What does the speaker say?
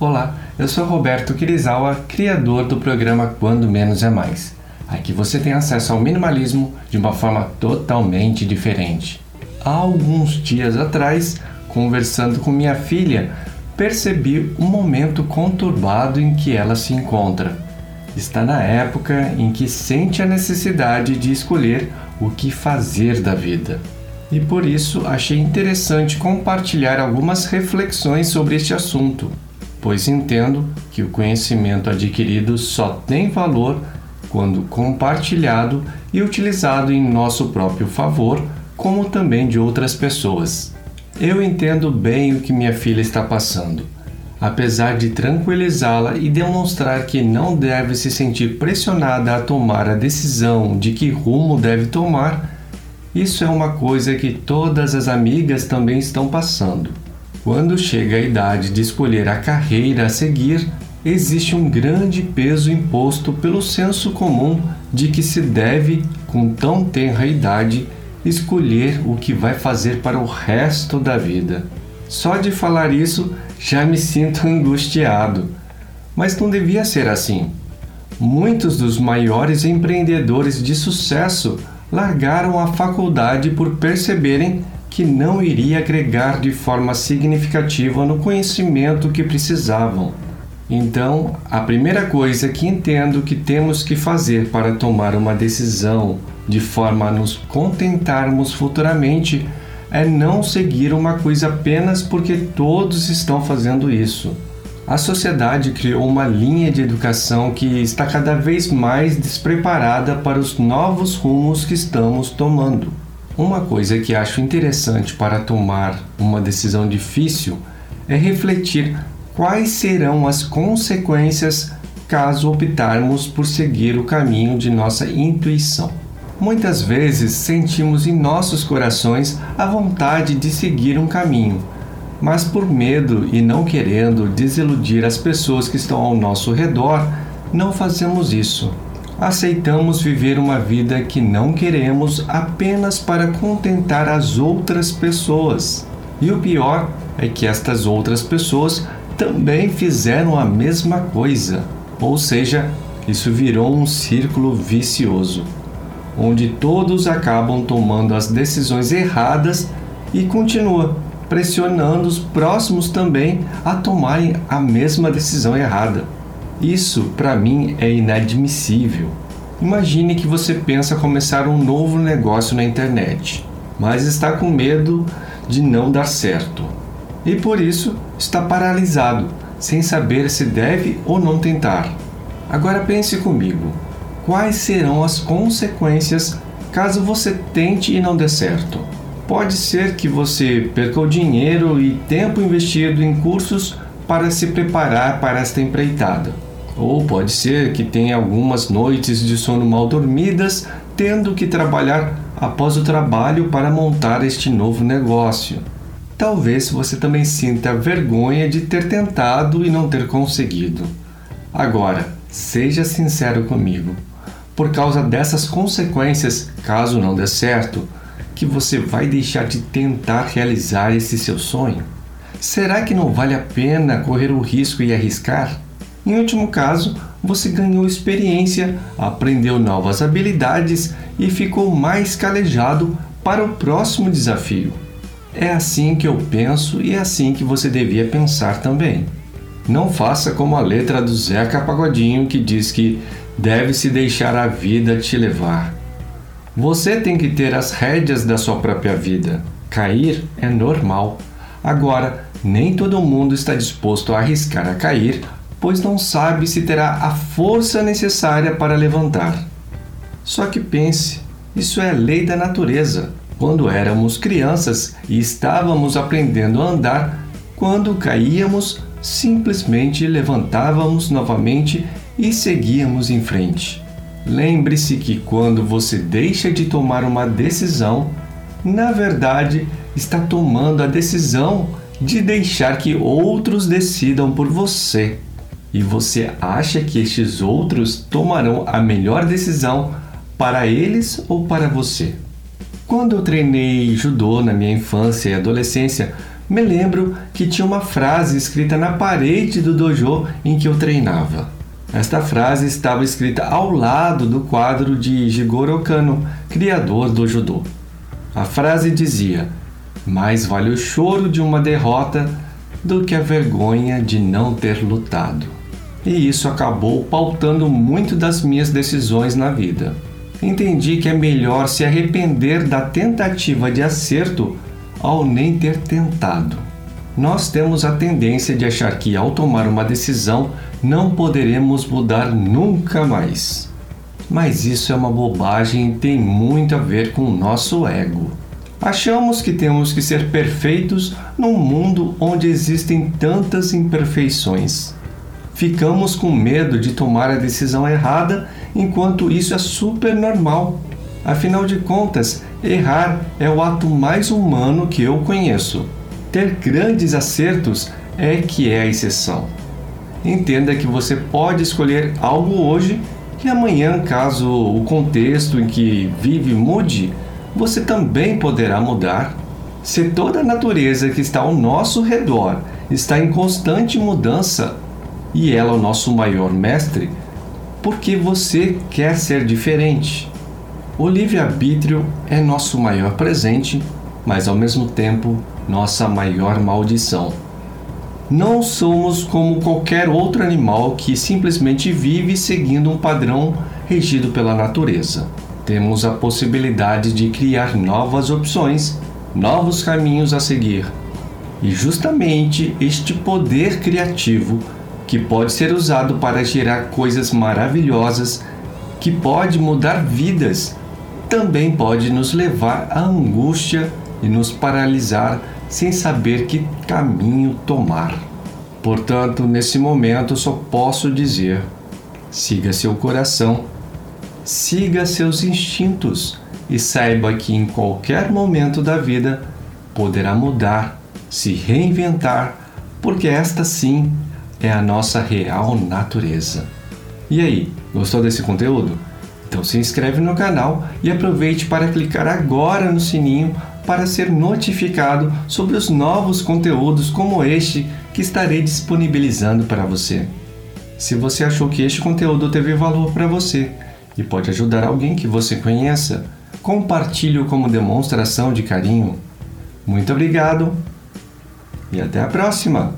Olá, eu sou Roberto Kirizawa, criador do programa Quando Menos é Mais. Aqui você tem acesso ao minimalismo de uma forma totalmente diferente. Há alguns dias atrás, conversando com minha filha, percebi um momento conturbado em que ela se encontra. Está na época em que sente a necessidade de escolher o que fazer da vida. E por isso achei interessante compartilhar algumas reflexões sobre este assunto pois entendo que o conhecimento adquirido só tem valor quando compartilhado e utilizado em nosso próprio favor, como também de outras pessoas. Eu entendo bem o que minha filha está passando. Apesar de tranquilizá-la e demonstrar que não deve se sentir pressionada a tomar a decisão de que rumo deve tomar, isso é uma coisa que todas as amigas também estão passando. Quando chega a idade de escolher a carreira a seguir, existe um grande peso imposto pelo senso comum de que se deve, com tão tenra idade, escolher o que vai fazer para o resto da vida. Só de falar isso já me sinto angustiado. Mas não devia ser assim. Muitos dos maiores empreendedores de sucesso largaram a faculdade por perceberem que não iria agregar de forma significativa no conhecimento que precisavam. Então, a primeira coisa que entendo que temos que fazer para tomar uma decisão de forma a nos contentarmos futuramente é não seguir uma coisa apenas porque todos estão fazendo isso. A sociedade criou uma linha de educação que está cada vez mais despreparada para os novos rumos que estamos tomando. Uma coisa que acho interessante para tomar uma decisão difícil é refletir quais serão as consequências caso optarmos por seguir o caminho de nossa intuição. Muitas vezes sentimos em nossos corações a vontade de seguir um caminho, mas por medo e não querendo desiludir as pessoas que estão ao nosso redor, não fazemos isso aceitamos viver uma vida que não queremos apenas para contentar as outras pessoas. E o pior é que estas outras pessoas também fizeram a mesma coisa. Ou seja, isso virou um círculo vicioso, onde todos acabam tomando as decisões erradas e continua pressionando os próximos também a tomarem a mesma decisão errada. Isso, para mim, é inadmissível. Imagine que você pensa começar um novo negócio na internet, mas está com medo de não dar certo. E por isso está paralisado, sem saber se deve ou não tentar. Agora pense comigo: quais serão as consequências caso você tente e não dê certo? Pode ser que você perca o dinheiro e tempo investido em cursos para se preparar para esta empreitada ou pode ser que tenha algumas noites de sono mal dormidas, tendo que trabalhar após o trabalho para montar este novo negócio. Talvez você também sinta vergonha de ter tentado e não ter conseguido. Agora, seja sincero comigo. Por causa dessas consequências, caso não dê certo, que você vai deixar de tentar realizar esse seu sonho? Será que não vale a pena correr o risco e arriscar? Em último caso, você ganhou experiência, aprendeu novas habilidades e ficou mais calejado para o próximo desafio. É assim que eu penso e é assim que você devia pensar também. Não faça como a letra do Zeca Pagodinho que diz que deve-se deixar a vida te levar. Você tem que ter as rédeas da sua própria vida. Cair é normal. Agora, nem todo mundo está disposto a arriscar a cair pois não sabe se terá a força necessária para levantar. Só que pense, isso é lei da natureza. Quando éramos crianças e estávamos aprendendo a andar, quando caíamos, simplesmente levantávamos novamente e seguíamos em frente. Lembre-se que quando você deixa de tomar uma decisão, na verdade está tomando a decisão de deixar que outros decidam por você e você acha que estes outros tomarão a melhor decisão para eles ou para você? Quando eu treinei judô na minha infância e adolescência, me lembro que tinha uma frase escrita na parede do dojo em que eu treinava. Esta frase estava escrita ao lado do quadro de Jigoro Kano, criador do judô. A frase dizia: Mais vale o choro de uma derrota do que a vergonha de não ter lutado. E isso acabou pautando muito das minhas decisões na vida. Entendi que é melhor se arrepender da tentativa de acerto ao nem ter tentado. Nós temos a tendência de achar que ao tomar uma decisão não poderemos mudar nunca mais. Mas isso é uma bobagem e tem muito a ver com o nosso ego. Achamos que temos que ser perfeitos num mundo onde existem tantas imperfeições. Ficamos com medo de tomar a decisão errada, enquanto isso é super normal. Afinal de contas, errar é o ato mais humano que eu conheço. Ter grandes acertos é que é a exceção. Entenda que você pode escolher algo hoje e amanhã, caso o contexto em que vive mude, você também poderá mudar. Se toda a natureza que está ao nosso redor está em constante mudança e ela é o nosso maior mestre, por que você quer ser diferente? O livre-arbítrio é nosso maior presente, mas ao mesmo tempo nossa maior maldição. Não somos como qualquer outro animal que simplesmente vive seguindo um padrão regido pela natureza temos a possibilidade de criar novas opções, novos caminhos a seguir. E justamente este poder criativo, que pode ser usado para gerar coisas maravilhosas, que pode mudar vidas, também pode nos levar à angústia e nos paralisar sem saber que caminho tomar. Portanto, nesse momento só posso dizer: siga seu coração siga seus instintos e saiba que em qualquer momento da vida poderá mudar, se reinventar, porque esta sim é a nossa real natureza. E aí, gostou desse conteúdo? Então se inscreve no canal e aproveite para clicar agora no sininho para ser notificado sobre os novos conteúdos como este que estarei disponibilizando para você. Se você achou que este conteúdo teve valor para você, e pode ajudar alguém que você conheça, compartilhe-o como demonstração de carinho. Muito obrigado e até a próxima!